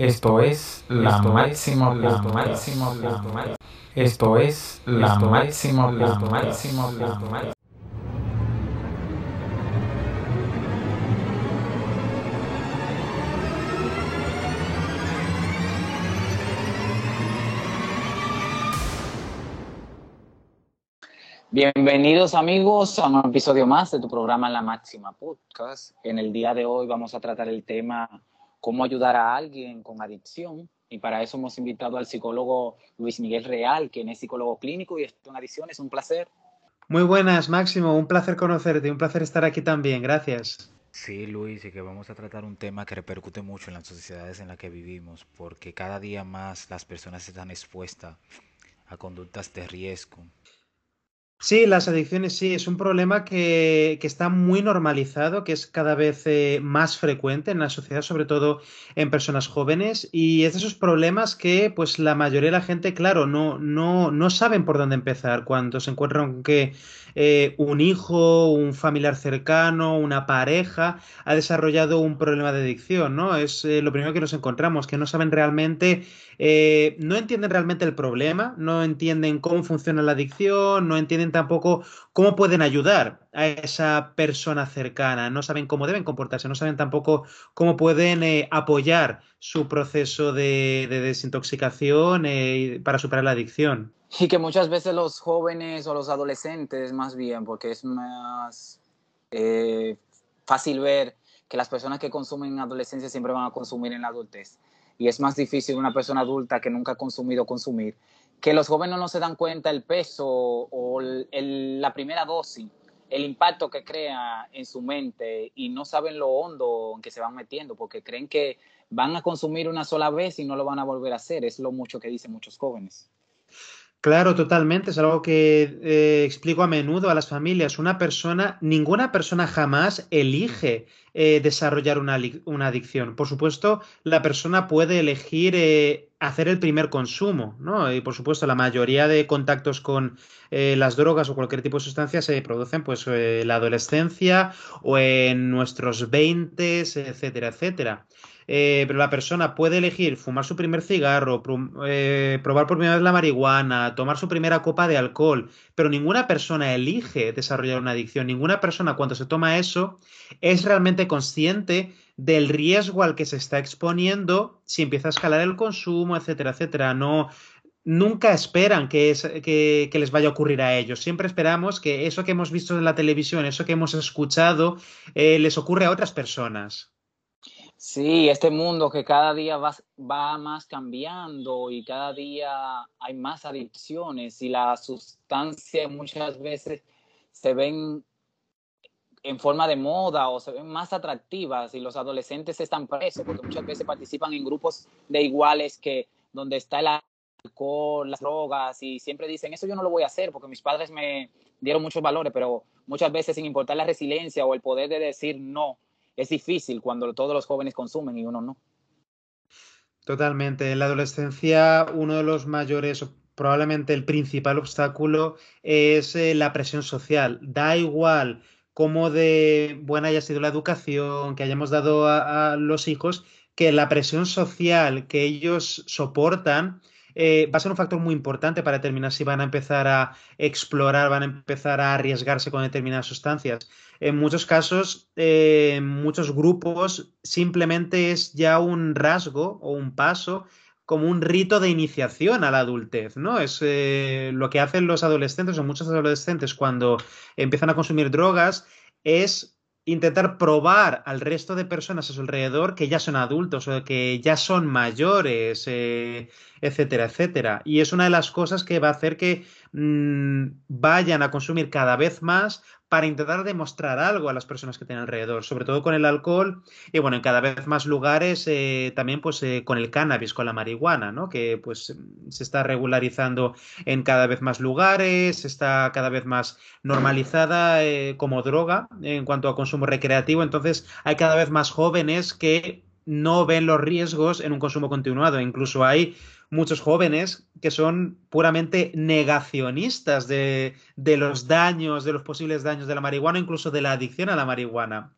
Esto es la máximo, la máximo, la máximo. Esto es la máximo, la máximo, la máximo. Bienvenidos amigos a un episodio más de tu programa La Máxima Podcast. En el día de hoy vamos a tratar el tema cómo ayudar a alguien con adicción. Y para eso hemos invitado al psicólogo Luis Miguel Real, quien es psicólogo clínico y está en adicciones. Un placer. Muy buenas, Máximo. Un placer conocerte. Un placer estar aquí también. Gracias. Sí, Luis, y que vamos a tratar un tema que repercute mucho en las sociedades en las que vivimos, porque cada día más las personas están expuestas a conductas de riesgo, Sí, las adicciones sí, es un problema que, que está muy normalizado, que es cada vez eh, más frecuente en la sociedad, sobre todo en personas jóvenes, y es de esos problemas que pues la mayoría de la gente, claro, no, no, no saben por dónde empezar cuando se encuentran que eh, un hijo, un familiar cercano, una pareja ha desarrollado un problema de adicción, ¿no? Es eh, lo primero que nos encontramos, que no saben realmente, eh, no entienden realmente el problema, no entienden cómo funciona la adicción, no entienden tampoco cómo pueden ayudar a esa persona cercana, no saben cómo deben comportarse, no saben tampoco cómo pueden apoyar su proceso de, de desintoxicación para superar la adicción. Y que muchas veces los jóvenes o los adolescentes, más bien, porque es más eh, fácil ver que las personas que consumen en adolescencia siempre van a consumir en la adultez. Y es más difícil una persona adulta que nunca ha consumido consumir. Que los jóvenes no se dan cuenta el peso o la primera dosis, el impacto que crea en su mente y no saben lo hondo en que se van metiendo porque creen que van a consumir una sola vez y no lo van a volver a hacer. Es lo mucho que dicen muchos jóvenes. Claro, totalmente. Es algo que eh, explico a menudo a las familias. Una persona, ninguna persona jamás elige eh, desarrollar una, una, adicción. Por supuesto, la persona puede elegir eh, hacer el primer consumo, ¿no? Y por supuesto, la mayoría de contactos con las drogas o cualquier tipo de sustancia se producen pues en la adolescencia o en nuestros 20, etcétera, etcétera. Eh, pero la persona puede elegir fumar su primer cigarro, eh, probar por primera vez la marihuana, tomar su primera copa de alcohol, pero ninguna persona elige desarrollar una adicción, ninguna persona cuando se toma eso es realmente consciente del riesgo al que se está exponiendo si empieza a escalar el consumo, etcétera, etcétera. No, nunca esperan que, les vaya a ocurrir a ellos. Siempre esperamos que eso que hemos visto en la televisión, eso que hemos escuchado, eh, les ocurre a otras personas. Sí, este mundo que cada día va, va, más cambiando y cada día hay más adicciones y las sustancias muchas veces se ven en forma de moda o se ven más atractivas y los adolescentes están presos porque muchas veces participan en grupos de iguales que donde está el alcohol, las drogas y siempre dicen eso yo no lo voy a hacer porque mis padres me dieron muchos valores, pero muchas veces sin importar la resiliencia o el poder de decir no, es difícil cuando todos los jóvenes consumen y uno no. Totalmente. En la adolescencia, uno de los mayores, probablemente el principal obstáculo, es eh, la presión social. Da igual cómo de buena haya sido la educación que hayamos dado a, los hijos, que la presión social que ellos soportan eh, va a ser un factor muy importante para determinar si van a empezar a explorar, van a empezar a arriesgarse con determinadas sustancias. En muchos casos, eh, en muchos grupos, simplemente es ya un rasgo o un paso como un rito de iniciación a la adultez, ¿no? Es eh, lo que hacen los adolescentes o muchos adolescentes cuando empiezan a consumir drogas es intentar probar al resto de personas a su alrededor que ya son adultos o que ya son mayores, eh, etcétera, etcétera. Y es una de las cosas que va a hacer que mm, vayan a consumir cada vez más para intentar demostrar algo a las personas que tienen alrededor, sobre todo con el alcohol y bueno, en cada vez más lugares eh, también pues eh, con el cannabis, con la marihuana, ¿no? Que pues se está regularizando en cada vez más lugares, está cada vez más normalizada eh, como droga en cuanto a consumo recreativo, entonces hay cada vez más jóvenes que no ven los riesgos en un consumo continuado, incluso hay muchos jóvenes que son puramente negacionistas de, los daños, de los posibles daños de la marihuana, incluso de la adicción a la marihuana.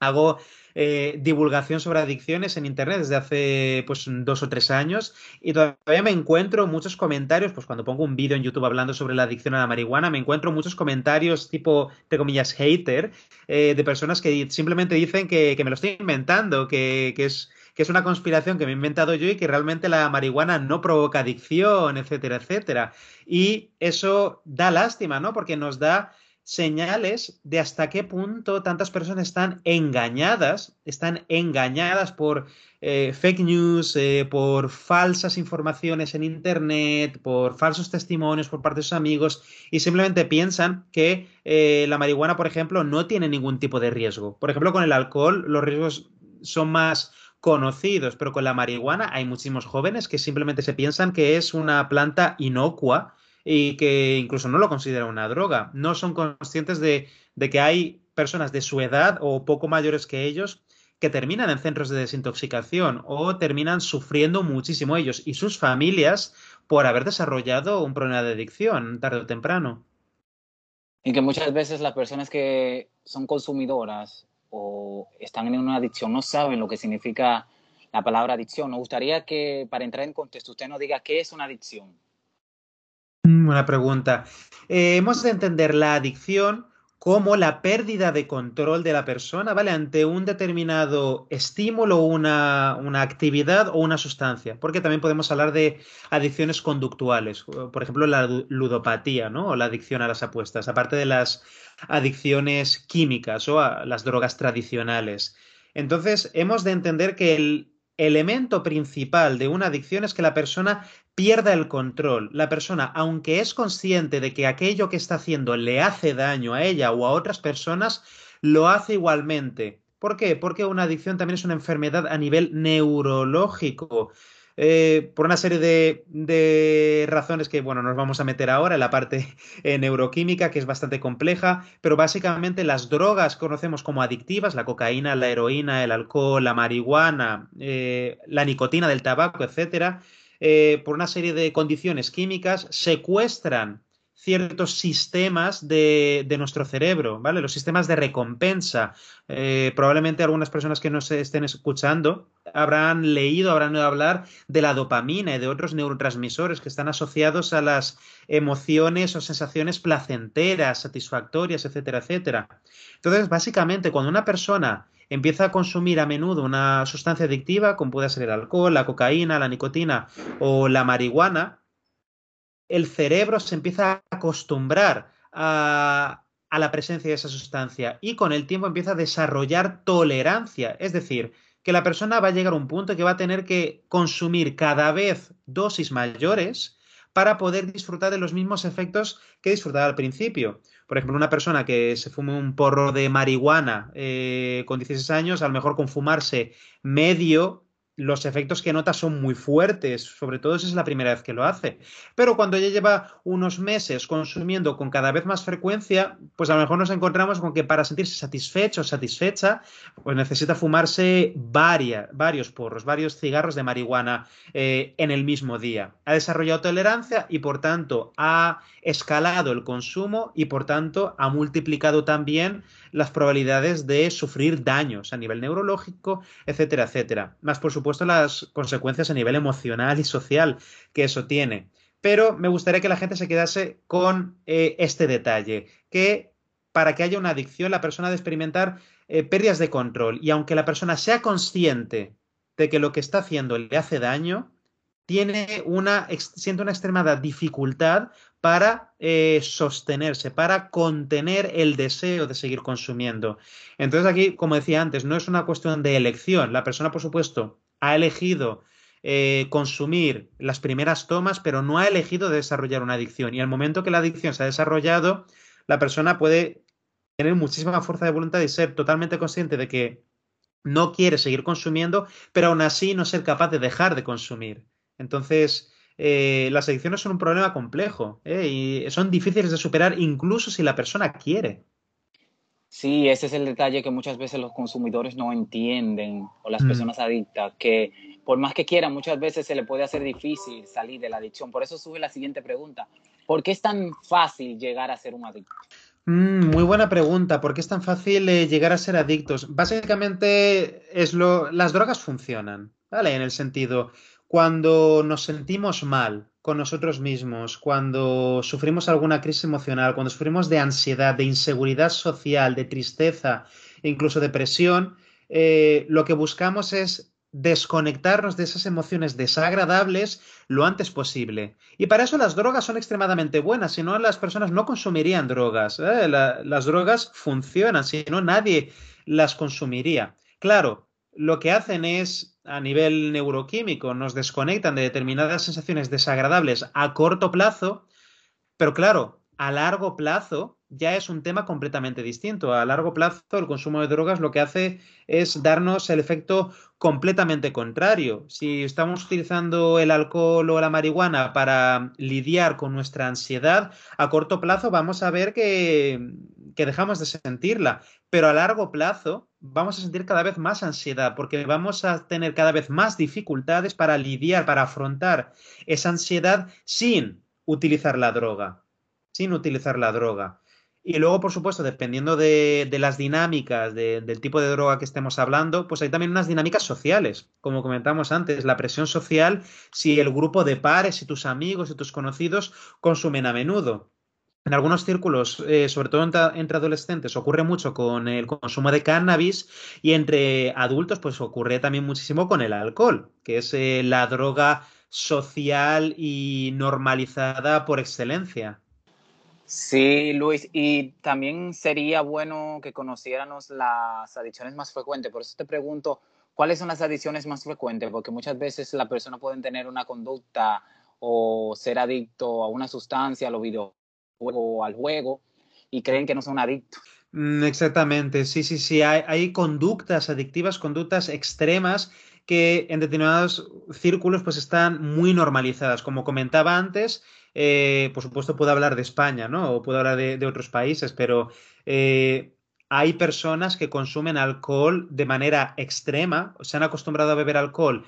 hago eh, divulgación sobre adicciones en Internet desde hace pues dos o tres años y todavía me encuentro muchos comentarios, pues cuando pongo un vídeo en YouTube hablando sobre la adicción a la marihuana, me encuentro muchos comentarios tipo, de comillas, hater, eh, de personas que simplemente dicen que, me lo estoy inventando, que, es que es una conspiración que me he inventado yo y que realmente la marihuana no provoca adicción, etcétera, etcétera. Y eso da lástima, ¿no? Porque nos da señales de hasta qué punto tantas personas están engañadas, están engañadas por eh, fake news, eh, por falsas informaciones en Internet, por falsos testimonios por parte de sus amigos y simplemente piensan que eh, la marihuana, por ejemplo, no tiene ningún tipo de riesgo. Por ejemplo, con el alcohol los riesgos son más conocidos, pero con la marihuana hay muchísimos jóvenes que simplemente se piensan que es una planta inocua y que incluso no lo consideran una droga. No son conscientes de, que hay personas de su edad o poco mayores que ellos que terminan en centros de desintoxicación o terminan sufriendo muchísimo ellos y sus familias por haber desarrollado un problema de adicción tarde o temprano. Y que muchas veces las personas que son consumidoras o están en una adicción no saben lo que significa la palabra adicción. Nos gustaría que para entrar en contexto usted nos diga qué es una adicción. Buena pregunta. Eh, hemos de entender la adicción como la pérdida de control de la persona, ¿vale? Ante un determinado estímulo, una, una actividad o una sustancia. Porque también podemos hablar de adicciones conductuales, por ejemplo, la ludopatía, ¿no? O la adicción a las apuestas, aparte de las adicciones químicas o a las drogas tradicionales. Entonces, hemos de entender que el elemento principal de una adicción es que la persona pierda el control. La persona, aunque es consciente de que aquello que está haciendo le hace daño a ella o a otras personas, lo hace igualmente. ¿Por qué? Porque una adicción también es una enfermedad a nivel neurológico. Eh, por una serie de, razones que, bueno, nos vamos a meter ahora en la parte eh, neuroquímica, que es bastante compleja, pero básicamente las drogas que conocemos como adictivas, la cocaína, la heroína, el alcohol, la marihuana, eh, la nicotina del tabaco, etcétera, por una serie de condiciones químicas, secuestran ciertos sistemas de, nuestro cerebro, ¿vale? Los sistemas de recompensa. Eh, probablemente algunas personas que nos estén escuchando habrán leído, habrán oído hablar de la dopamina y de otros neurotransmisores que están asociados a las emociones o sensaciones placenteras, satisfactorias, etcétera, etcétera. Entonces, básicamente, cuando una persona empieza a consumir a menudo una sustancia adictiva, como puede ser el alcohol, la cocaína, la nicotina o la marihuana, el cerebro se empieza a acostumbrar a, la presencia de esa sustancia y con el tiempo empieza a desarrollar tolerancia. Es decir, que la persona va a llegar a un punto que va a tener que consumir cada vez dosis mayores para poder disfrutar de los mismos efectos que disfrutaba al principio. Por ejemplo, una persona que se fume un porro de marihuana eh, con 16 años, a lo mejor con fumarse medio los efectos que nota son muy fuertes, sobre todo si es la primera vez que lo hace. Pero cuando ya lleva unos meses consumiendo con cada vez más frecuencia, pues a lo mejor nos encontramos con que para sentirse satisfecho o satisfecha, pues necesita fumarse varios porros, varios cigarros de marihuana eh, en el mismo día. Ha desarrollado tolerancia y por tanto ha escalado el consumo y por tanto ha multiplicado también las probabilidades de sufrir daños a nivel neurológico, etcétera, etcétera. Más por supuesto las consecuencias a nivel emocional y social que eso tiene. Pero me gustaría que la gente se quedase con eh, este detalle, que para que haya una adicción la persona debe experimentar eh, pérdidas de control y aunque la persona sea consciente de que lo que está haciendo le hace daño, tiene una, siente una extremada dificultad para eh, sostenerse, para contener el deseo de seguir consumiendo. Entonces aquí, como decía antes, no es una cuestión de elección. La persona, por supuesto, ha elegido eh, consumir las primeras tomas, pero no ha elegido desarrollar una adicción. Y al momento que la adicción se ha desarrollado, la persona puede tener muchísima fuerza de voluntad y ser totalmente consciente de que no quiere seguir consumiendo, pero aún así no ser capaz de dejar de consumir. Entonces, eh, las adicciones son un problema complejo eh, y son difíciles de superar incluso si la persona quiere. Sí, ese es el detalle que muchas veces los consumidores no entienden o las mm. personas adictas, que por más que quieran, muchas veces se le puede hacer difícil salir de la adicción. Por eso sube la siguiente pregunta. ¿Por qué es tan fácil llegar a ser un adicto? Mm, muy buena pregunta. ¿Por qué es tan fácil eh, llegar a ser adictos? Básicamente es lo, las drogas funcionan, ¿vale? En el sentido, cuando nos sentimos mal con nosotros mismos, cuando sufrimos alguna crisis emocional, cuando sufrimos de ansiedad, de inseguridad social, de tristeza, incluso depresión, eh, lo que buscamos es desconectarnos de esas emociones desagradables lo antes posible. Y para eso las drogas son extremadamente buenas, si no las personas no consumirían drogas. ¿eh? las drogas funcionan, si no nadie las consumiría. Claro, lo que hacen es, a nivel neuroquímico, nos desconectan de determinadas sensaciones desagradables a corto plazo, pero claro, a largo plazo ya es un tema completamente distinto. A largo plazo, el consumo de drogas lo que hace es darnos el efecto completamente contrario. Si estamos utilizando el alcohol o la marihuana para lidiar con nuestra ansiedad, a corto plazo vamos a ver que, dejamos de sentirla, pero a largo plazo vamos a sentir cada vez más ansiedad porque vamos a tener cada vez más dificultades para lidiar, para afrontar esa ansiedad sin utilizar la droga, sin utilizar la droga. Y luego, por supuesto, dependiendo de, las dinámicas, del tipo de droga que estemos hablando, pues hay también unas dinámicas sociales. Como comentamos antes, la presión social, si el grupo de pares, si tus amigos, y tus conocidos consumen a menudo. En algunos círculos, eh, sobre todo entre, adolescentes, ocurre mucho con el consumo de cannabis y entre adultos, pues ocurre también muchísimo con el alcohol, que es eh, la droga social y normalizada por excelencia. Sí, Luis, y también sería bueno que conociéramos las adicciones más frecuentes. Por eso te pregunto, ¿cuáles son las adicciones más frecuentes? Porque muchas veces la persona puede tener una conducta o ser adicto a una sustancia, a los videojuegos al juego, y creen que no son adictos. Mm, exactamente, sí, sí, sí. Hay, hay conductas adictivas, conductas extremas que en determinados círculos pues están muy normalizadas. Como comentaba antes, eh, por supuesto puedo hablar de España, ¿no? O puedo hablar de, otros países, pero eh, hay personas que consumen alcohol de manera extrema, se han acostumbrado a beber alcohol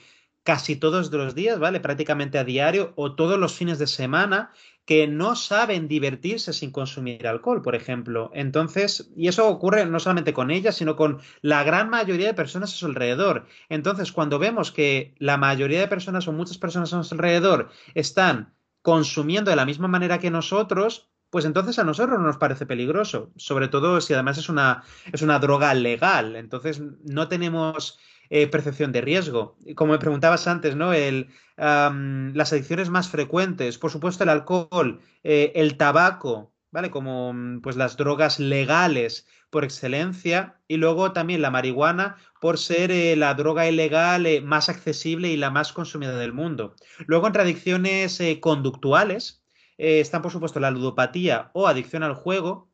casi todos los días, ¿vale? Prácticamente a diario o todos los fines de semana que no saben divertirse sin consumir alcohol, por ejemplo. Entonces, y eso ocurre no solamente con ellas, sino con la gran mayoría de personas a su alrededor. Entonces, cuando vemos que la mayoría de personas o muchas personas a su alrededor están consumiendo de la misma manera que nosotros, pues entonces a nosotros nos parece peligroso, sobre todo si además es una, es una droga legal, entonces no tenemos eh, percepción de riesgo. Como me preguntabas antes, ¿no? El, las adicciones más frecuentes, por supuesto el alcohol, eh, el tabaco, ¿vale? Como pues las drogas legales por excelencia y luego también la marihuana por ser eh, la droga ilegal eh, más accesible y la más consumida del mundo. Luego entre adicciones eh, conductuales están por supuesto la ludopatía o adicción al juego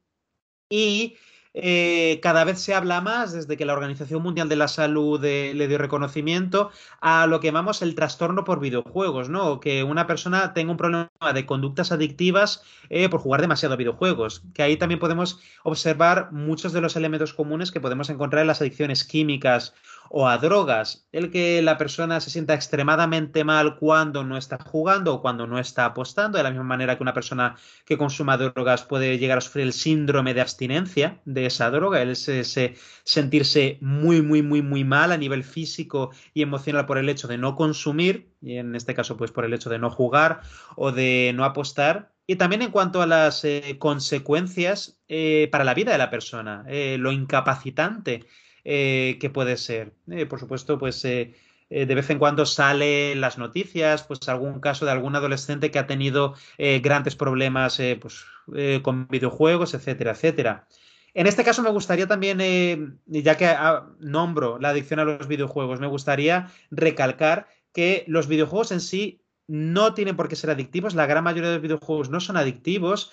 y eh, cada vez se habla más desde que la Organización Mundial de la Salud eh, le dio reconocimiento a lo que llamamos el trastorno por videojuegos, ¿no? Que una persona tenga un problema de conductas adictivas eh, por jugar demasiado a videojuegos. Que ahí también podemos observar muchos de los elementos comunes que podemos encontrar en las adicciones químicas o a drogas, el que la persona se sienta extremadamente mal cuando no está jugando o cuando no está apostando, de la misma manera que una persona que consuma drogas puede llegar a sufrir el síndrome de abstinencia de esa droga, el sentirse muy, muy, muy, muy mal a nivel físico y emocional por el hecho de no consumir, y en este caso pues por el hecho de no jugar o de no apostar, y también en cuanto a las eh, consecuencias eh, para la vida de la persona, eh, lo incapacitante eh, que puede ser. Eh, por supuesto, pues eh, de vez en cuando sale las noticias, pues algún caso de algún adolescente que ha tenido grandes problemas pues, con videojuegos, etcétera, etcétera. En este caso me gustaría también, ya que ah, nombro la adicción a los videojuegos, me gustaría recalcar que los videojuegos en sí no tienen por qué ser adictivos, la gran mayoría de los videojuegos no son adictivos,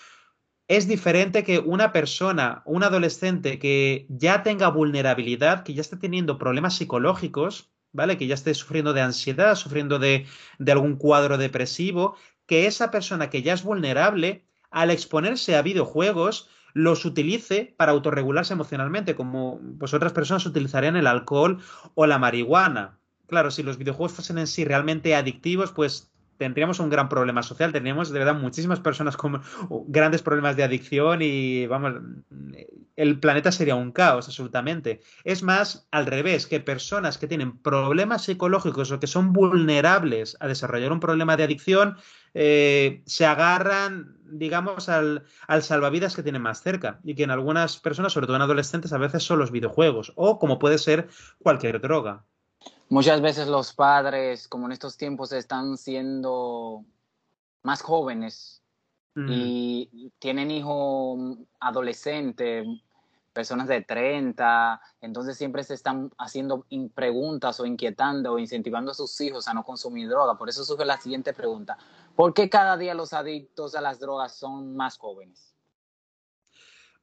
es diferente que una persona, un adolescente que ya tenga vulnerabilidad, que ya esté teniendo problemas psicológicos, ¿vale? Que ya esté sufriendo de ansiedad, sufriendo de, algún cuadro depresivo, que esa persona que ya es vulnerable, al exponerse a videojuegos, los utilice para autorregularse emocionalmente, como pues otras personas utilizarían el alcohol o la marihuana. Claro, si los videojuegos fuesen en sí realmente adictivos, pues tendríamos un gran problema social, tendríamos de verdad muchísimas personas con grandes problemas de adicción y vamos, el planeta sería un caos absolutamente. Es más, al revés, que personas que tienen problemas psicológicos o que son vulnerables a desarrollar un problema de adicción, eh, se agarran, digamos, al, al, salvavidas que tienen más cerca y que en algunas personas, sobre todo en adolescentes, a veces son los videojuegos o como puede ser cualquier droga. Muchas veces los padres, como en estos tiempos, están siendo más jóvenes y tienen hijos adolescentes, personas de 30, entonces siempre se están haciendo preguntas o inquietando o incentivando a sus hijos a no consumir droga. Por eso surge la siguiente pregunta. ¿Por qué cada día los adictos a las drogas son más jóvenes?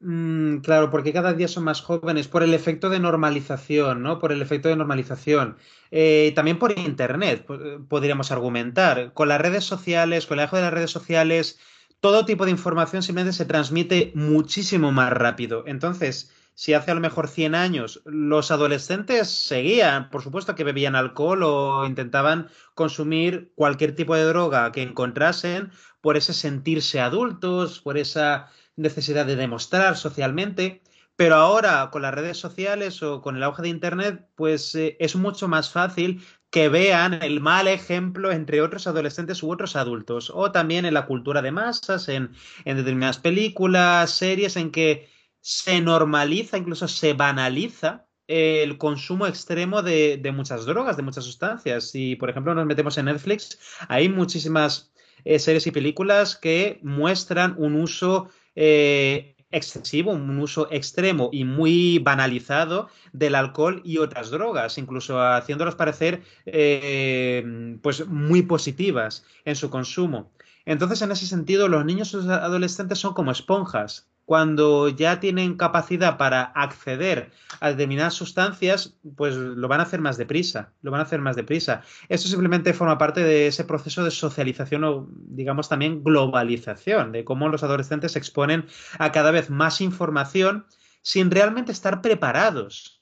Mm, claro, porque cada día son más jóvenes por el efecto de normalización, ¿no? Por el efecto de normalización. Eh, también por Internet, podríamos argumentar. Con las redes sociales, con el dejo de las redes sociales, todo tipo de información simplemente se transmite muchísimo más rápido. Entonces, si hace a lo mejor 100 años los adolescentes seguían, por supuesto que bebían alcohol o intentaban consumir cualquier tipo de droga que encontrasen por ese sentirse adultos, por esa necesidad de demostrar socialmente, pero ahora con las redes sociales o con el auge de Internet, pues eh, es mucho más fácil que vean el mal ejemplo entre otros adolescentes u otros adultos, o también en la cultura de masas, en, determinadas películas, series, en que se normaliza, incluso se banaliza el consumo extremo de, muchas drogas, de muchas sustancias. Si, por ejemplo, nos metemos en Netflix, hay muchísimas eh, series y películas que muestran un uso eh, excesivo, un uso extremo y muy banalizado del alcohol y otras drogas, incluso haciéndolas parecer eh, pues muy positivas en su consumo. Entonces, en ese sentido, los niños y los adolescentes son como esponjas cuando ya tienen capacidad para acceder a determinadas sustancias, pues lo van a hacer más deprisa, lo van a hacer más deprisa. Esto simplemente forma parte de ese proceso de socialización o, digamos, también globalización, de cómo los adolescentes se exponen a cada vez más información sin realmente estar preparados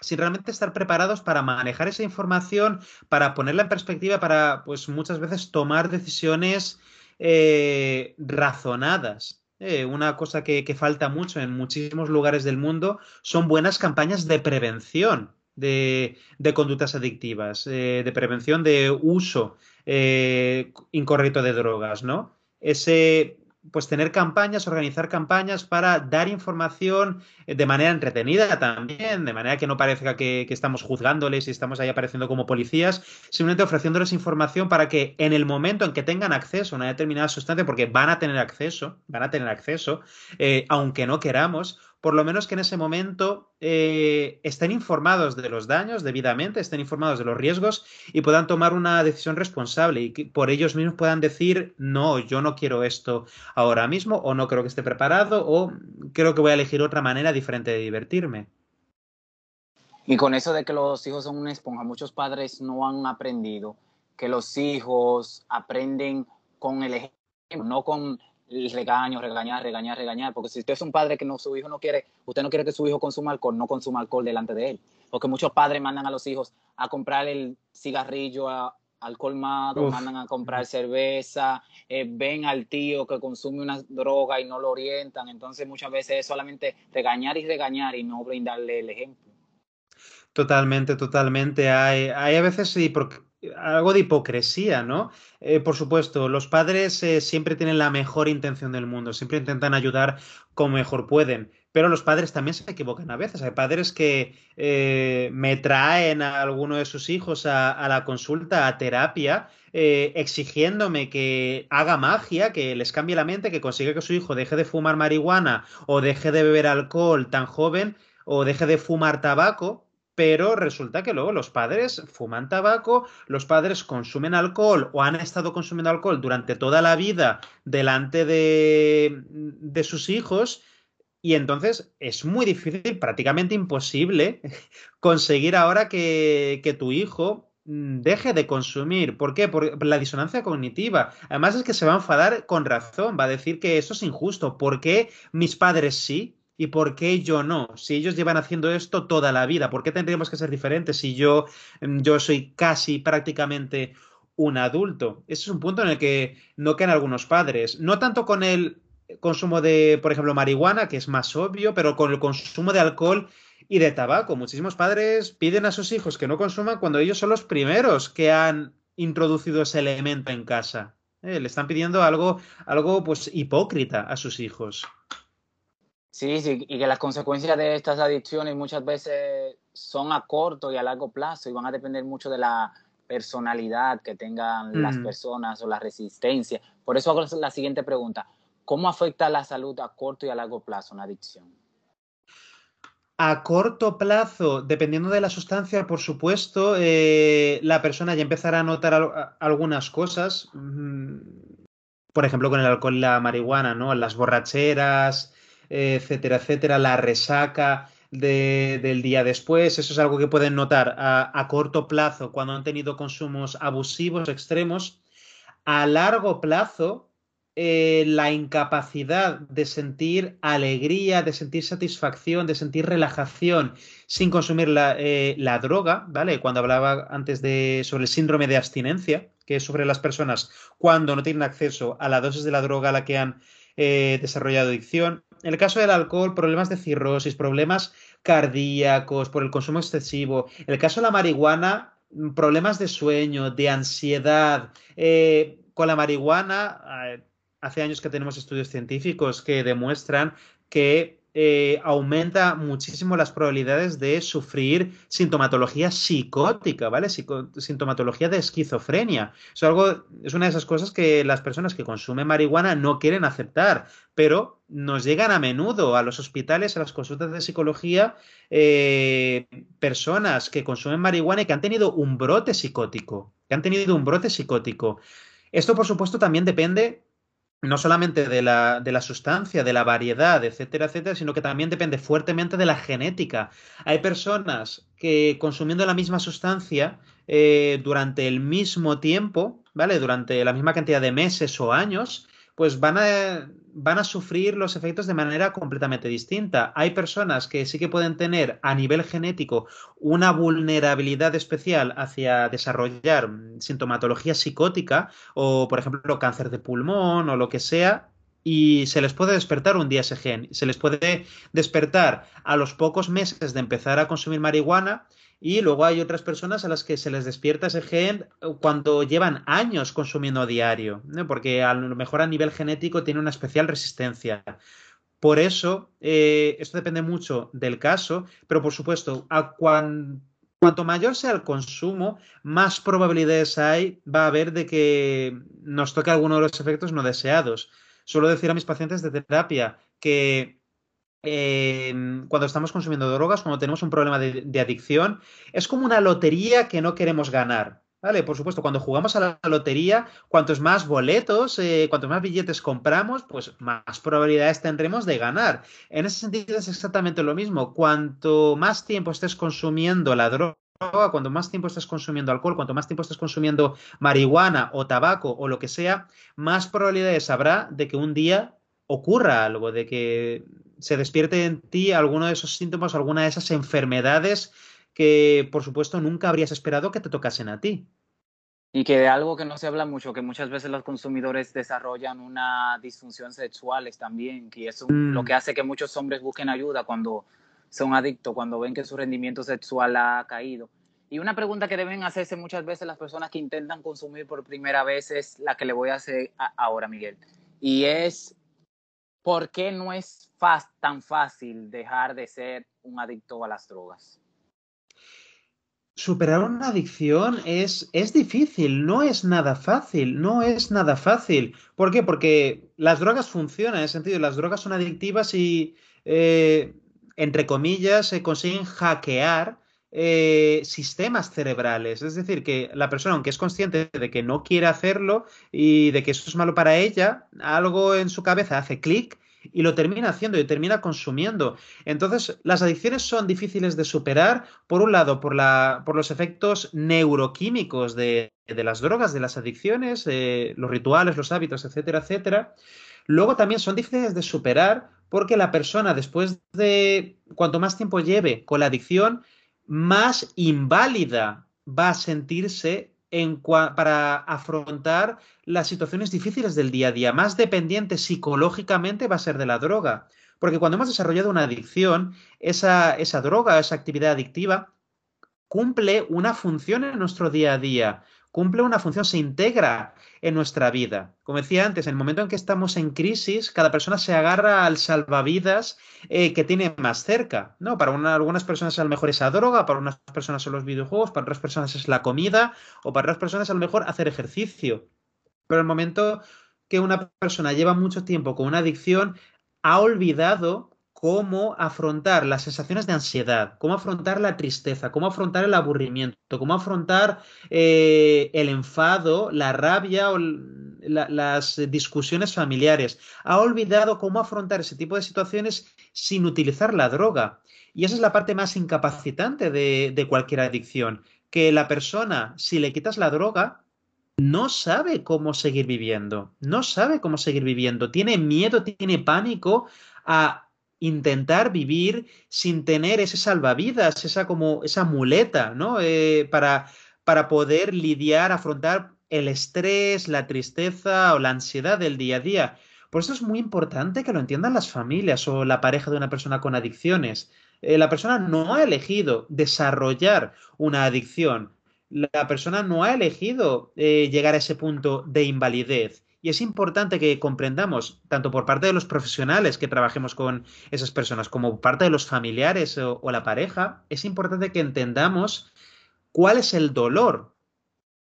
sin realmente estar preparados para manejar esa información, para ponerla en perspectiva, para, pues muchas veces tomar decisiones eh, razonadas. Eh, una cosa que, falta mucho en muchísimos lugares del mundo son buenas campañas de prevención de, conductas adictivas, eh, de prevención de uso eh, incorrecto de drogas, ¿no? Ese, pues tener campañas, organizar campañas para dar información de manera entretenida también, de manera que no parezca que, estamos juzgándoles y estamos ahí apareciendo como policías, simplemente ofreciéndoles información para que en el momento en que tengan acceso a una determinada sustancia, porque van a tener acceso, van a tener acceso, eh, aunque no queramos, por lo menos que en ese momento eh, estén informados de los daños debidamente, estén informados de los riesgos y puedan tomar una decisión responsable y que por ellos mismos puedan decir, no, yo no quiero esto ahora mismo o no creo que esté preparado o creo que voy a elegir otra manera diferente de divertirme. Y con eso de que los hijos son una esponja, muchos padres no han aprendido que los hijos aprenden con el ejemplo, no con regaño, regañar, regañar, regañar. Porque si usted es un padre que no, su hijo no quiere, usted no quiere que su hijo consuma alcohol, no consuma alcohol delante de él. Porque muchos padres mandan a los hijos a comprar el cigarrillo al colmado, mandan a comprar cerveza, eh, ven al tío que consume una droga y no lo orientan. Entonces muchas veces es solamente regañar y regañar y no brindarle el ejemplo. Totalmente, totalmente. Hay, hay a veces sí, porque algo de hipocresía, ¿no? Eh, por supuesto, los padres eh, siempre tienen la mejor intención del mundo, siempre intentan ayudar como mejor pueden, pero los padres también se equivocan a veces. Hay padres que eh, me traen a alguno de sus hijos a, la consulta, a terapia, exigiéndome que haga magia, que les cambie la mente, que consiga que su hijo deje de fumar marihuana o deje de beber alcohol tan joven o deje de fumar tabaco pero resulta que luego los padres fuman tabaco, los padres consumen alcohol o han estado consumiendo alcohol durante toda la vida delante de, de sus hijos y entonces es muy difícil, prácticamente imposible, conseguir ahora que, que tu hijo mm, deje de consumir. ¿Por qué? Por la disonancia cognitiva. Además es que se va a enfadar con razón, va a decir que eso es injusto. ¿Por qué mis padres sí ¿Y por qué yo no? Si ellos llevan haciendo esto toda la vida, ¿por qué tendríamos que ser diferentes si yo, mm, yo soy casi prácticamente un adulto. Ese es un punto en el que no quedan algunos padres. No tanto con el consumo de, por ejemplo, marihuana, que es más obvio, pero con el consumo de alcohol y de tabaco. Muchísimos padres piden a sus hijos que no consuman cuando ellos son los primeros que han introducido ese elemento en casa. Eh, le están pidiendo algo, algo pues hipócrita a sus hijos. Sí, sí, y que las consecuencias de estas adicciones muchas veces son a corto y a largo plazo y van a depender mucho de la personalidad que tengan las personas o la resistencia. Por eso hago la siguiente pregunta. ¿Cómo afecta la salud a corto y a largo plazo una adicción? A corto plazo, dependiendo de la sustancia, por supuesto, eh, la persona ya empezará a notar algunas cosas. Mm, por ejemplo, con el alcohol y la marihuana, ¿no? Las borracheras, etcétera, etcétera, la resaca del día después. Eso es algo que pueden notar a, corto plazo cuando han tenido consumos abusivos extremos. A largo plazo, eh, la incapacidad de sentir alegría, de sentir satisfacción, de sentir relajación sin consumir la, eh, droga, ¿vale? Cuando hablaba antes de, sobre el síndrome de abstinencia, que sobre las personas cuando no tienen acceso a la dosis de la droga a la que han eh, desarrollado adicción. En el caso del alcohol, problemas de cirrosis, problemas cardíacos por el consumo excesivo. En el caso de la marihuana, problemas de sueño, de ansiedad. Eh, con la marihuana, eh, hace años que tenemos estudios científicos que demuestran que eh, aumenta muchísimo las probabilidades de sufrir sintomatología psicótica, ¿vale? sintomatología de esquizofrenia. Es, algo, es una de esas cosas que las personas que consumen marihuana no quieren aceptar, pero nos llegan a menudo a los hospitales, a las consultas de psicología, eh, personas que consumen marihuana y que han tenido un brote psicótico, que han tenido un brote psicótico. Esto, por supuesto, también depende no solamente de la, de la, sustancia, de la variedad, etcétera, etcétera, sino que también depende fuertemente de la genética. Hay personas que consumiendo la misma sustancia eh, durante el mismo tiempo, ¿vale? Durante la misma cantidad de meses o años, pues van a, van a sufrir los efectos de manera completamente distinta. Hay personas que sí que pueden tener a nivel genético una vulnerabilidad especial hacia desarrollar sintomatología psicótica o, por ejemplo, cáncer de pulmón o lo que sea, y se les puede despertar un día ese gen. Se les puede despertar a los pocos meses de empezar a consumir marihuana y luego hay otras personas a las que se les despierta ese gen cuando llevan años consumiendo a diario, porque a lo mejor a nivel genético tiene una especial resistencia. Por eso, eh, esto depende mucho del caso, pero por supuesto, a cuanto mayor sea el consumo, más probabilidades hay, va a haber de que nos toque alguno de los efectos no deseados. Suelo decir a mis pacientes de terapia que Em, cuando estamos consumiendo drogas, cuando tenemos un problema de, adicción, es como una lotería que no queremos ganar. ¿Vale? Por supuesto, cuando jugamos a la lotería, cuantos más boletos, eh, cuantos más billetes compramos, pues más probabilidades tendremos de ganar. En ese sentido es exactamente lo mismo. Cuanto más tiempo estés consumiendo la droga, cuanto más tiempo estés consumiendo alcohol, cuanto más tiempo estés consumiendo marihuana o tabaco o lo que sea, más probabilidades habrá de que un día ocurra algo, de que se despierte en ti alguno de esos síntomas, alguna de esas enfermedades que, por supuesto, nunca habrías esperado que te tocasen a ti. Y que de algo que no se habla mucho, que muchas veces los consumidores desarrollan una disfunción sexuales también, que es lo que mm. hace que muchos hombres busquen ayuda cuando son adictos, cuando ven que su rendimiento sexual ha caído. Y una pregunta que deben hacerse muchas veces las personas que intentan consumir por primera vez es la que le voy a hacer ahora, Miguel. Y es, ¿por qué no es tan fácil dejar de ser un adicto a las drogas? Superar una adicción es, es difícil, no es nada fácil, no es nada fácil. ¿Por qué? Porque las drogas funcionan, en el sentido, las drogas son adictivas y, eh, entre comillas, se consiguen hackear eh, sistemas cerebrales. Es decir, que la persona, aunque es consciente de que no quiere hacerlo y de que eso es malo para ella, algo en su cabeza hace clic y lo termina haciendo y termina consumiendo. Entonces, las adicciones son difíciles de superar, por un lado, por, la, por los efectos neuroquímicos de, las drogas, de las adicciones, eh, los rituales, los hábitos, etcétera, etcétera. Luego también son difíciles de superar porque la persona, después de cuanto más tiempo lleve con la adicción, más inválida va a sentirse para afrontar las situaciones difíciles del día a día. Más dependiente psicológicamente va a ser de la droga. Porque cuando hemos desarrollado una adicción, esa, esa droga, esa actividad adictiva, cumple una función en nuestro día a día cumple una función, se integra en nuestra vida. Como decía antes, en el momento en que estamos en crisis, cada persona se agarra al salvavidas eh, que tiene más cerca. ¿no? Para algunas personas a lo mejor es la droga, para unas personas son los videojuegos, para otras personas es la comida o para otras personas a lo mejor hacer ejercicio. Pero en el momento que una persona lleva mucho tiempo con una adicción, ha olvidado cómo afrontar las sensaciones de ansiedad, cómo afrontar la tristeza, cómo afrontar el aburrimiento, cómo afrontar eh, el enfado, la rabia o las discusiones familiares. Ha olvidado cómo afrontar ese tipo de situaciones sin utilizar la droga. Y esa es la parte más incapacitante de, de cualquier adicción, que la persona, si le quitas la droga, no sabe cómo seguir viviendo, no sabe cómo seguir viviendo, tiene miedo, tiene pánico a intentar vivir sin tener ese salvavidas, esa como esa muleta, ¿no? Eh, para, para poder lidiar, afrontar el estrés, la tristeza o la ansiedad del día a día. Por eso es muy importante que lo entiendan las familias o la pareja de una persona con adicciones. Eh, la persona no ha elegido desarrollar una adicción. La persona no ha elegido eh, llegar a ese punto de invalidez. Y es importante que comprendamos, tanto por parte de los profesionales que trabajemos con esas personas, como parte de los familiares o, la pareja, es importante que entendamos cuál es el dolor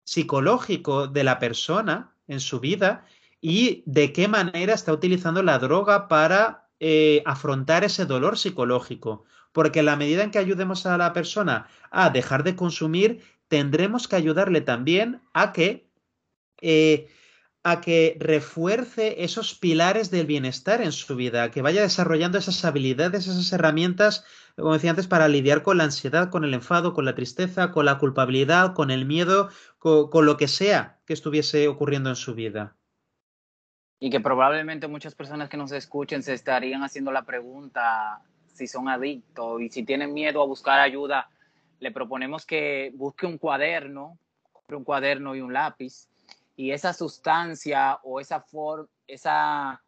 psicológico de la persona en su vida y de qué manera está utilizando la droga para eh, afrontar ese dolor psicológico. Porque en la medida en que ayudemos a la persona a dejar de consumir, tendremos que ayudarle también a que eh, a que refuerce esos pilares del bienestar en su vida, que vaya desarrollando esas habilidades, esas herramientas, como decía antes, para lidiar con la ansiedad, con el enfado, con la tristeza, con la culpabilidad, con el miedo, con, lo que sea que estuviese ocurriendo en su vida. Y que probablemente muchas personas que nos escuchen se estarían haciendo la pregunta si son adictos y si tienen miedo a buscar ayuda, le proponemos que busque un cuaderno, un cuaderno y un lápiz y esa sustancia o esa, esa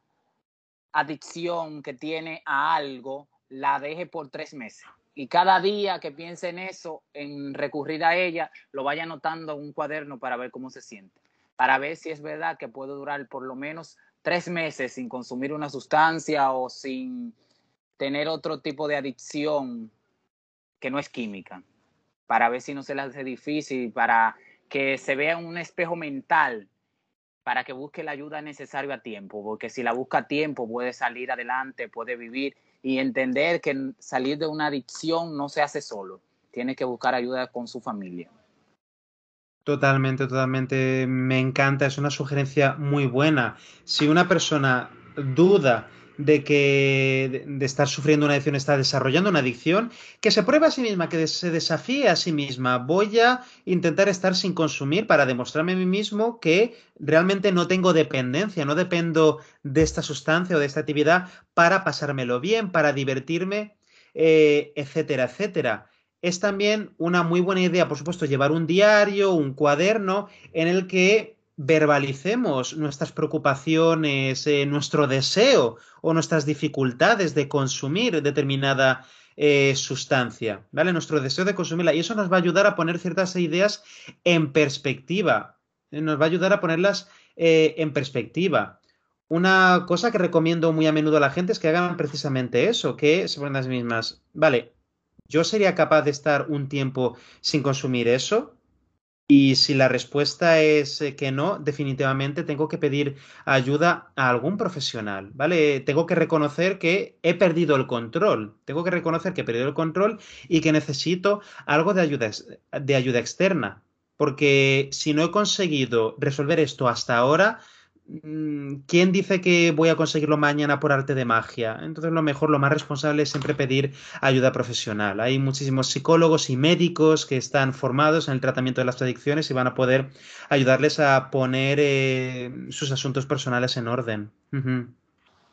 adicción que tiene a algo, la deje por tres meses. Y cada día que piense en eso, en recurrir a ella, lo vaya anotando en un cuaderno para ver cómo se siente. Para ver si es verdad que puede durar por lo menos tres meses sin consumir una sustancia o sin tener otro tipo de adicción que no es química. Para ver si no se le hace difícil, para que se vea un espejo mental para que busque la ayuda necesaria a tiempo, porque si la busca a tiempo puede salir adelante, puede vivir y entender que salir de una adicción no se hace solo, tiene que buscar ayuda con su familia. Totalmente, totalmente. Me encanta, es una sugerencia muy buena. Si una persona duda de que de estar sufriendo una adicción está desarrollando una adicción, que se pruebe a sí misma, que se desafíe a sí misma. Voy a intentar estar sin consumir para demostrarme a mí mismo que realmente no tengo dependencia, no dependo de esta sustancia o de esta actividad para pasármelo bien, para divertirme, eh, etcétera, etcétera. Es también una muy buena idea, por supuesto, llevar un diario, un cuaderno en el que verbalicemos nuestras preocupaciones, eh, nuestro deseo o nuestras dificultades de consumir determinada eh, sustancia, ¿vale? Nuestro deseo de consumirla. Y eso nos va a ayudar a poner ciertas ideas en perspectiva. Eh, nos va a ayudar a ponerlas en perspectiva. Una cosa que recomiendo muy a menudo a la gente es que hagan precisamente eso, que se ponen las mismas. Vale, yo sería capaz de estar un tiempo sin consumir eso, y si la respuesta es eh, que no, definitivamente tengo que pedir ayuda a algún profesional, ¿vale? Tengo que reconocer que he perdido el control, tengo que reconocer que he perdido el control y que necesito algo de ayuda, de ayuda externa, porque si no he conseguido resolver esto hasta ahora, ¿quién dice que voy a conseguirlo mañana por arte de magia? Entonces lo mejor, lo más responsable es siempre pedir ayuda profesional. Hay muchísimos psicólogos y médicos que están formados en el tratamiento de las adicciones y van a poder ayudarles a poner eh, sus asuntos personales en orden.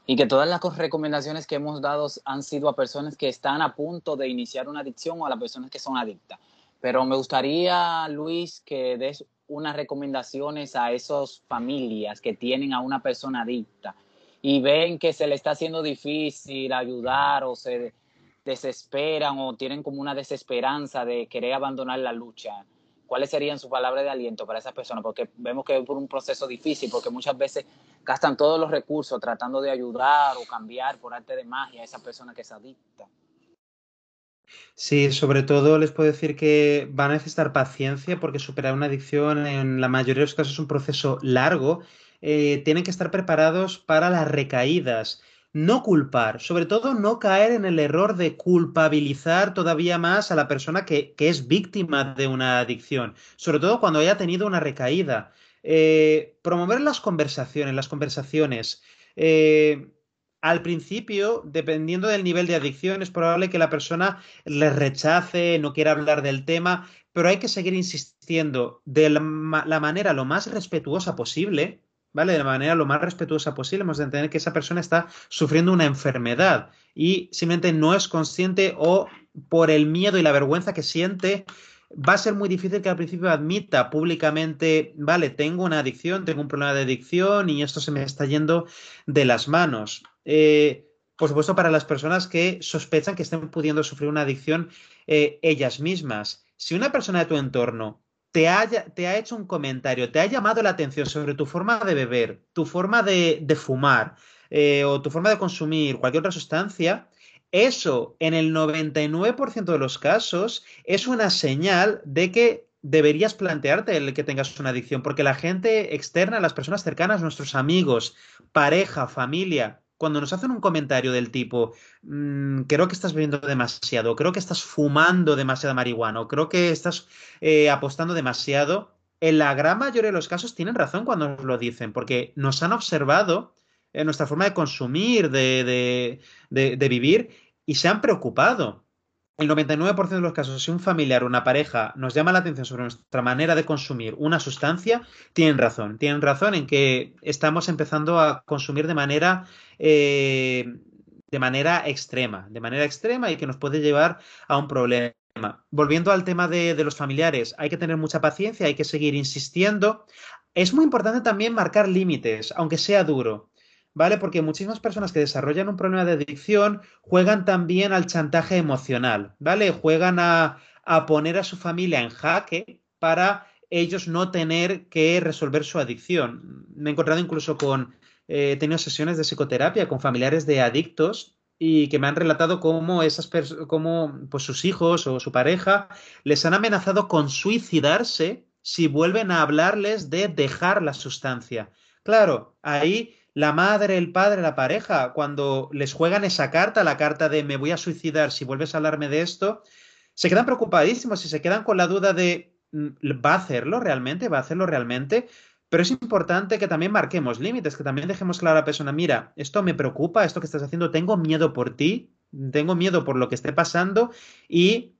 Y que todas las recomendaciones que hemos dado han sido a personas que están a punto de iniciar una adicción o a las personas que son adictas Pero me gustaría, Luis, que des unas recomendaciones a esas familias que tienen a una persona adicta y ven que se le está haciendo difícil ayudar o se desesperan o tienen como una desesperanza de querer abandonar la lucha. ¿Cuáles serían sus palabras de aliento para esas personas? Porque vemos que es por un proceso difícil, porque muchas veces gastan todos los recursos tratando de ayudar o cambiar por arte de magia a esa persona que es adicta. Sí, sobre todo les puedo decir que van a necesitar paciencia porque superar una adicción en la mayoría de los casos es un proceso largo. Eh, tienen que estar preparados para las recaídas. No culpar, sobre todo no caer en el error de culpabilizar todavía más a la persona que, que es víctima de una adicción, sobre todo cuando haya tenido una recaída. Eh, promover las conversaciones, las conversaciones. Eh, al principio, dependiendo del nivel de adicción, es probable que la persona le rechace, no quiera hablar del tema, pero hay que seguir insistiendo de la, la, manera lo más respetuosa posible, ¿vale? De la manera lo más respetuosa posible, hemos de entender que esa persona está sufriendo una enfermedad y simplemente no es consciente o por el miedo y la vergüenza que siente, va a ser muy difícil que al principio admita públicamente, vale, tengo una adicción, tengo un problema de adicción y esto se me está yendo de las manos. Eh, por supuesto, para las personas que sospechan que estén pudiendo sufrir una adicción eh, ellas mismas. Si una persona de tu entorno te, haya, te, ha hecho un comentario, te ha llamado la atención sobre tu forma de beber, tu forma de, de fumar eh, o tu forma de consumir cualquier otra sustancia, eso en el 99% de los casos es una señal de que deberías plantearte el que tengas una adicción, porque la gente externa, las personas cercanas, nuestros amigos, pareja, familia, cuando nos hacen un comentario del tipo, mmm, creo que estás bebiendo demasiado, creo que estás fumando demasiada marihuana, creo que estás eh, apostando demasiado, en la gran mayoría de los casos tienen razón cuando nos lo dicen, porque nos han observado en nuestra forma de consumir, de, de, de, vivir, y se han preocupado. El 99% de los casos, si un familiar o una pareja nos llama la atención sobre nuestra manera de consumir una sustancia, tienen razón. Tienen razón en que estamos empezando a consumir de manera, eh, de manera extrema, de manera extrema y que nos puede llevar a un problema. Volviendo al tema de, de los familiares, hay que tener mucha paciencia, hay que seguir insistiendo. Es muy importante también marcar límites, aunque sea duro. ¿Vale? Porque muchísimas personas que desarrollan un problema de adicción juegan también al chantaje emocional, ¿vale? Juegan a, a poner a su familia en jaque para ellos no tener que resolver su adicción. Me he encontrado incluso con, eh, he tenido sesiones de psicoterapia con familiares de adictos y que me han relatado cómo esas cómo pues sus hijos o su pareja les han amenazado con suicidarse si vuelven a hablarles de dejar la sustancia. Claro, ahí la madre, el padre, la pareja, cuando les juegan esa carta, la carta de me voy a suicidar si vuelves a hablarme de esto, se quedan preocupadísimos y se quedan con la duda de mm, ¿va a hacerlo realmente? ¿Va a hacerlo realmente? Pero es importante que también marquemos límites, que también dejemos clara a la persona, mira, esto me preocupa, esto que estás haciendo, tengo miedo por ti, tengo miedo por lo que esté pasando y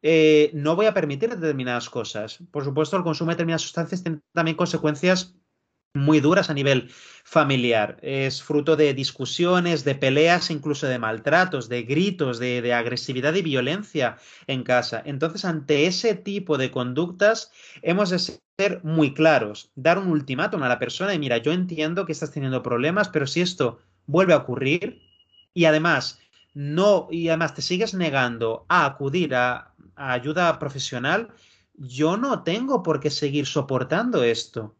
eh, no voy a permitir determinadas cosas. Por supuesto, el consumo de determinadas sustancias tiene también consecuencias muy duras a nivel familiar. Es fruto de discusiones, de peleas, incluso de maltratos, de gritos, de, de, agresividad y violencia en casa. Entonces, ante ese tipo de conductas, hemos de ser muy claros, dar un ultimátum a la persona y mira, yo entiendo que estás teniendo problemas, pero si esto vuelve a ocurrir y además no, y además te sigues negando a acudir a, a ayuda profesional, yo no tengo por qué seguir soportando esto.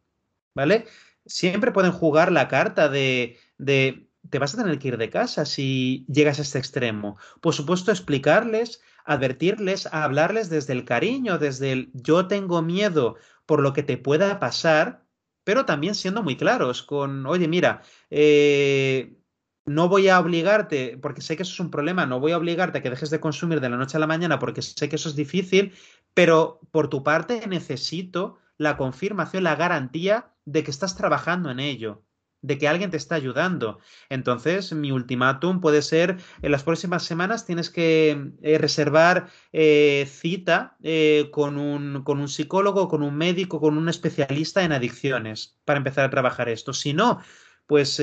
¿Vale? Siempre pueden jugar la carta de, de, te vas a tener que ir de casa si llegas a este extremo. Por supuesto, explicarles, advertirles, hablarles desde el cariño, desde el yo tengo miedo por lo que te pueda pasar, pero también siendo muy claros con, oye, mira, eh, no voy a obligarte, porque sé que eso es un problema, no voy a obligarte a que dejes de consumir de la noche a la mañana porque sé que eso es difícil, pero por tu parte necesito la confirmación, la garantía de que estás trabajando en ello, de que alguien te está ayudando. Entonces, mi ultimátum puede ser, en las próximas semanas tienes que eh, reservar eh, cita eh, con, un, con un psicólogo, con un médico, con un especialista en adicciones para empezar a trabajar esto. Si no, pues,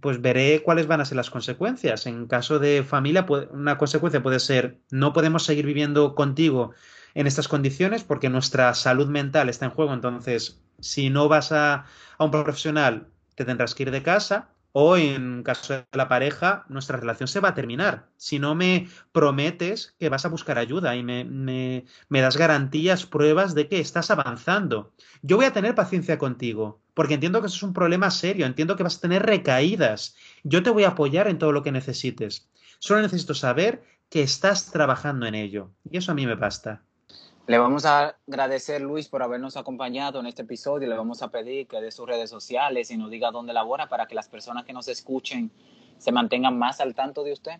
pues veré cuáles van a ser las consecuencias. En caso de familia, una consecuencia puede ser no podemos seguir viviendo contigo en estas condiciones porque nuestra salud mental está en juego. Entonces, si no vas a, a un profesional, te tendrás que ir de casa o en caso de la pareja, nuestra relación se va a terminar. Si no me prometes que vas a buscar ayuda y me, me, me, das garantías, pruebas de que estás avanzando. Yo voy a tener paciencia contigo, porque entiendo que eso es un problema serio, entiendo que vas a tener recaídas. Yo te voy a apoyar en todo lo que necesites. Solo necesito saber que estás trabajando en ello. Y eso a mí me basta. Le vamos a agradecer, Luis, por habernos acompañado en este episodio. Le vamos a pedir que dé sus redes sociales y nos diga dónde labora para que las personas que nos escuchen se mantengan más al tanto de usted.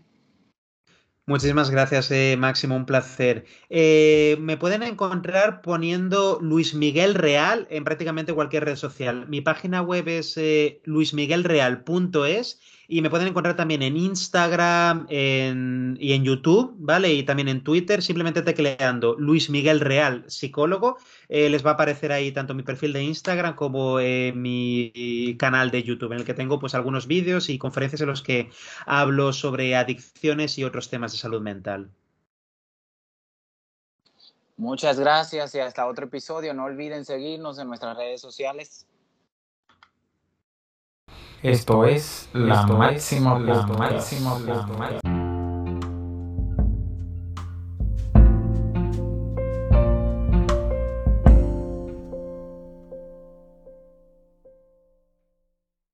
Muchísimas gracias, eh, Máximo, un placer. Eh, me pueden encontrar poniendo Luis Miguel Real en prácticamente cualquier red social. Mi página web es eh, luismiguelreal.es y me pueden encontrar también en Instagram en, y en YouTube, ¿vale? Y también en Twitter, simplemente tecleando Luis Miguel Real, psicólogo. Eh, les va a aparecer ahí tanto mi perfil de Instagram como eh, mi canal de YouTube, en el que tengo pues algunos vídeos y conferencias en los que hablo sobre adicciones y otros temas de salud mental. Muchas gracias y hasta otro episodio. No olviden seguirnos en nuestras redes sociales. Esto es la máxima, la máxima, la máxima.